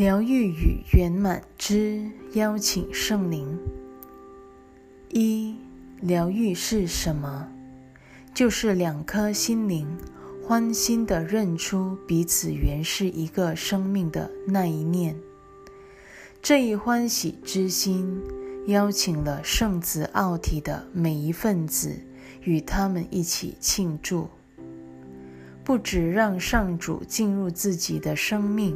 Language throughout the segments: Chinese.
疗愈与圆满之邀请圣灵。一、疗愈是什么？就是两颗心灵欢欣的认出彼此原是一个生命的那一念。这一欢喜之心，邀请了圣子奥体的每一份子与他们一起庆祝。不只让上主进入自己的生命。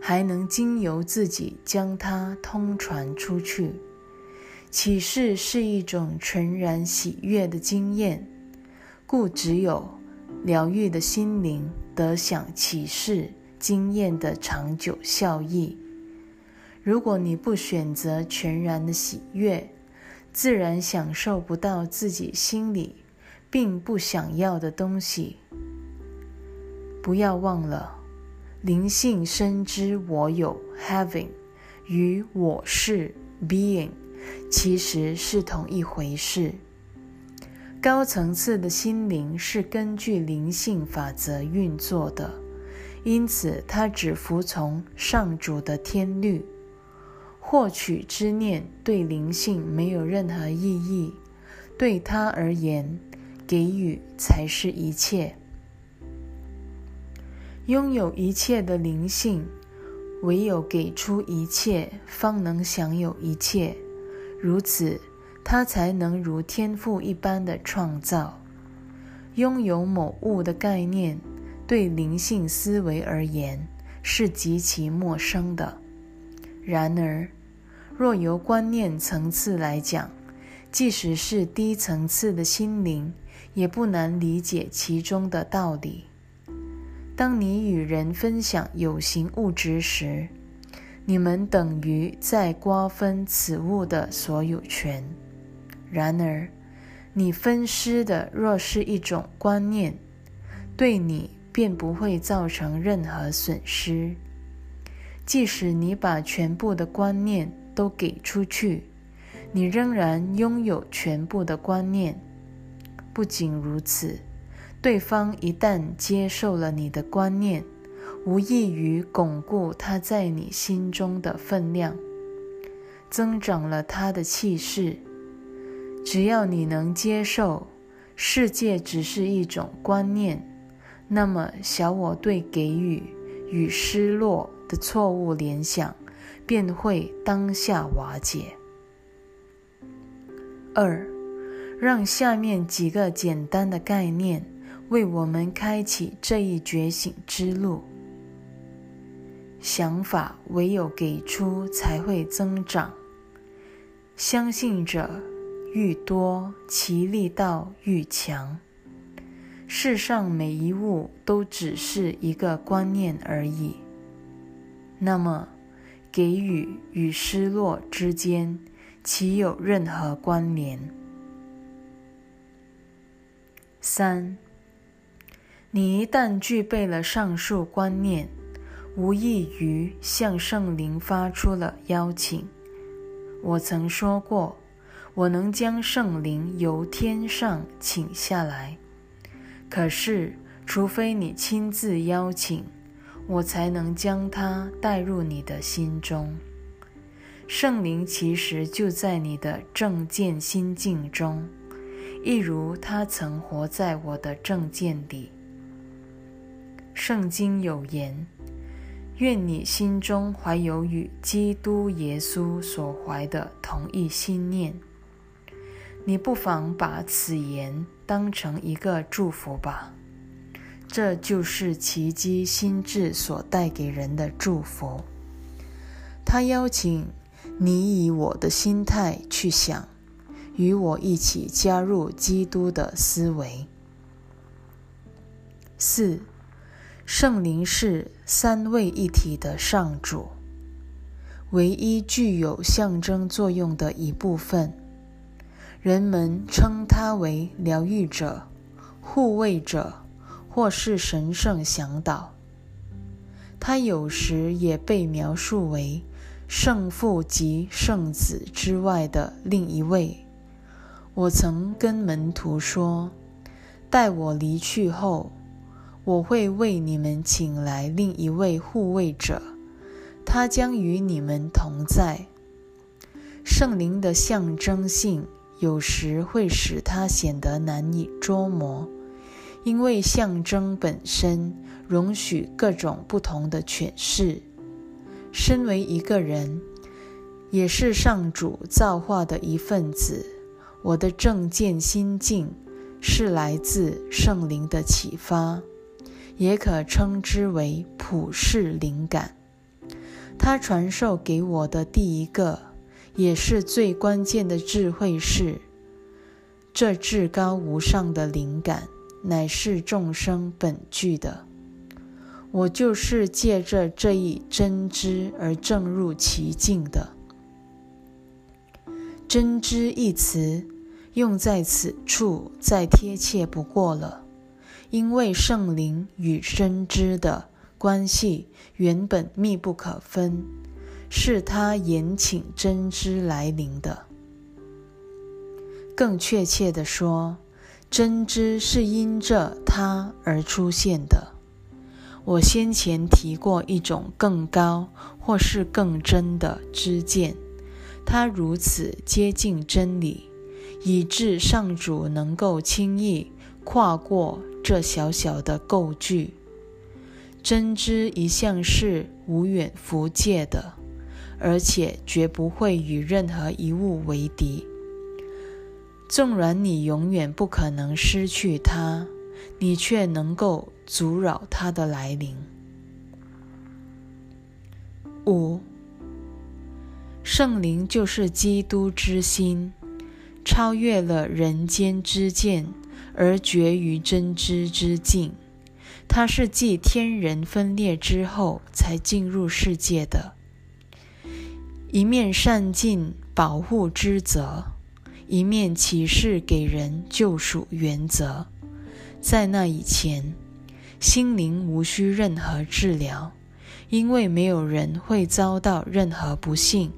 还能经由自己将它通传出去。启示是一种纯然喜悦的经验，故只有疗愈的心灵得享启示经验的长久效益。如果你不选择全然的喜悦，自然享受不到自己心里并不想要的东西。不要忘了。灵性深知我有 having 与我是 being 其实是同一回事。高层次的心灵是根据灵性法则运作的，因此它只服从上主的天律。获取之念对灵性没有任何意义，对他而言，给予才是一切。拥有一切的灵性，唯有给出一切，方能享有一切。如此，他才能如天赋一般的创造。拥有某物的概念，对灵性思维而言是极其陌生的。然而，若由观念层次来讲，即使是低层次的心灵，也不难理解其中的道理。当你与人分享有形物质时，你们等于在瓜分此物的所有权。然而，你分失的若是一种观念，对你便不会造成任何损失。即使你把全部的观念都给出去，你仍然拥有全部的观念。不仅如此。对方一旦接受了你的观念，无异于巩固他在你心中的分量，增长了他的气势。只要你能接受世界只是一种观念，那么小我对给予与失落的错误联想便会当下瓦解。二，让下面几个简单的概念。为我们开启这一觉醒之路。想法唯有给出才会增长。相信者愈多，其力道愈强。世上每一物都只是一个观念而已。那么，给予与失落之间，岂有任何关联？三。你一旦具备了上述观念，无异于向圣灵发出了邀请。我曾说过，我能将圣灵由天上请下来，可是，除非你亲自邀请，我才能将它带入你的心中。圣灵其实就在你的正见心境中，一如他曾活在我的正见里。圣经有言：“愿你心中怀有与基督耶稣所怀的同一心念。”你不妨把此言当成一个祝福吧。这就是奇迹心智所带给人的祝福。他邀请你以我的心态去想，与我一起加入基督的思维。四。圣灵是三位一体的上主，唯一具有象征作用的一部分。人们称他为疗愈者、护卫者，或是神圣向导。他有时也被描述为圣父及圣子之外的另一位。我曾跟门徒说，待我离去后。我会为你们请来另一位护卫者，他将与你们同在。圣灵的象征性有时会使他显得难以捉摸，因为象征本身容许各种不同的诠释。身为一个人，也是上主造化的一份子，我的正见心境是来自圣灵的启发，也可称之为普世灵感。他传授给我的第一个。也是最关键的智慧是，这至高无上的灵感乃是众生本具的。我就是借着这一真知而正入其境的。真知一词用在此处再贴切不过了，因为圣灵与真知的关系原本密不可分。是他延请真知来临的。更确切地说，真知是因着他而出现的。我先前提过一种更高或是更真的知见，它如此接近真理，以致上主能够轻易跨过这小小的构句。真知一向是无远弗届的。而且绝不会与任何一物为敌。纵然你永远不可能失去它，你却能够阻扰它的来临。五，圣灵就是基督之心，超越了人间之见，而绝于真知之境。它是继天人分裂之后才进入世界的。一面善尽保护之责，一面启示给人救赎原则。在那以前，心灵无需任何治疗，因为没有人会遭到任何不幸。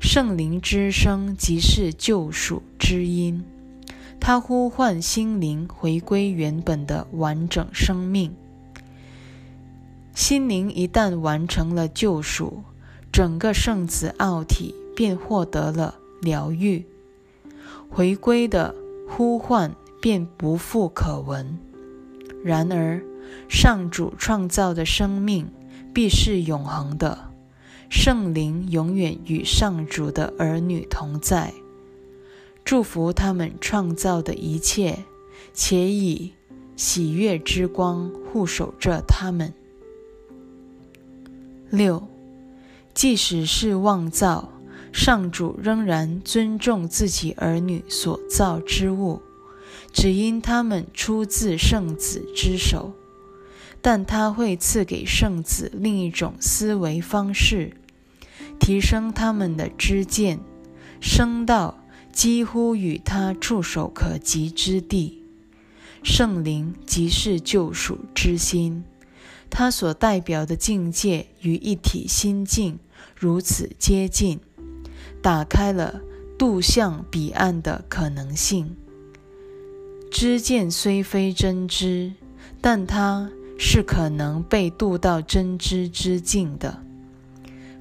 圣灵之声即是救赎之音，它呼唤心灵回归原本的完整生命。心灵一旦完成了救赎，整个圣子奥体便获得了疗愈，回归的呼唤便不复可闻。然而，上主创造的生命必是永恒的，圣灵永远与上主的儿女同在，祝福他们创造的一切，且以喜悦之光护守着他们。六。即使是妄造，上主仍然尊重自己儿女所造之物，只因他们出自圣子之手。但他会赐给圣子另一种思维方式，提升他们的知见，升到几乎与他触手可及之地。圣灵即是救赎之心。它所代表的境界与一体心境如此接近，打开了渡向彼岸的可能性。知见虽非真知，但它是可能被渡到真知之境的。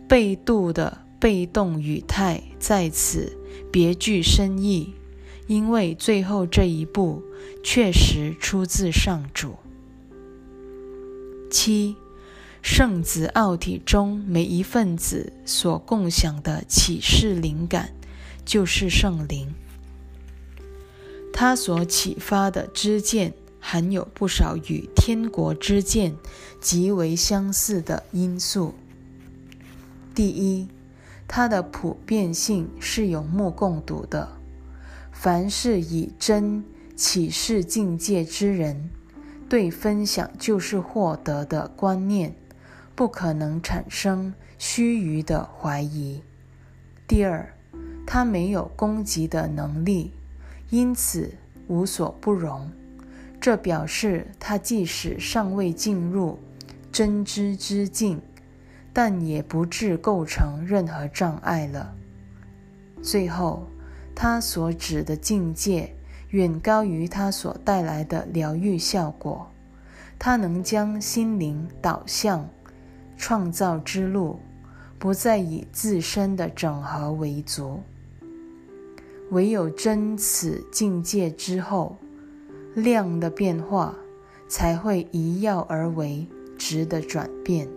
被渡的被动语态在此别具深意，因为最后这一步确实出自上主。七，圣子奥体中每一份子所共享的启示灵感，就是圣灵。他所启发的知见，含有不少与天国之见极为相似的因素。第一，它的普遍性是有目共睹的，凡是以真启示境界之人。对分享就是获得的观念，不可能产生虚臾的怀疑。第二，他没有攻击的能力，因此无所不容。这表示他即使尚未进入真知之境，但也不致构成任何障碍了。最后，他所指的境界远高于他所带来的疗愈效果，他能将心灵导向创造之路，不再以自身的整合为足。唯有真此境界之后，量的变化才会一要而为，值得转变。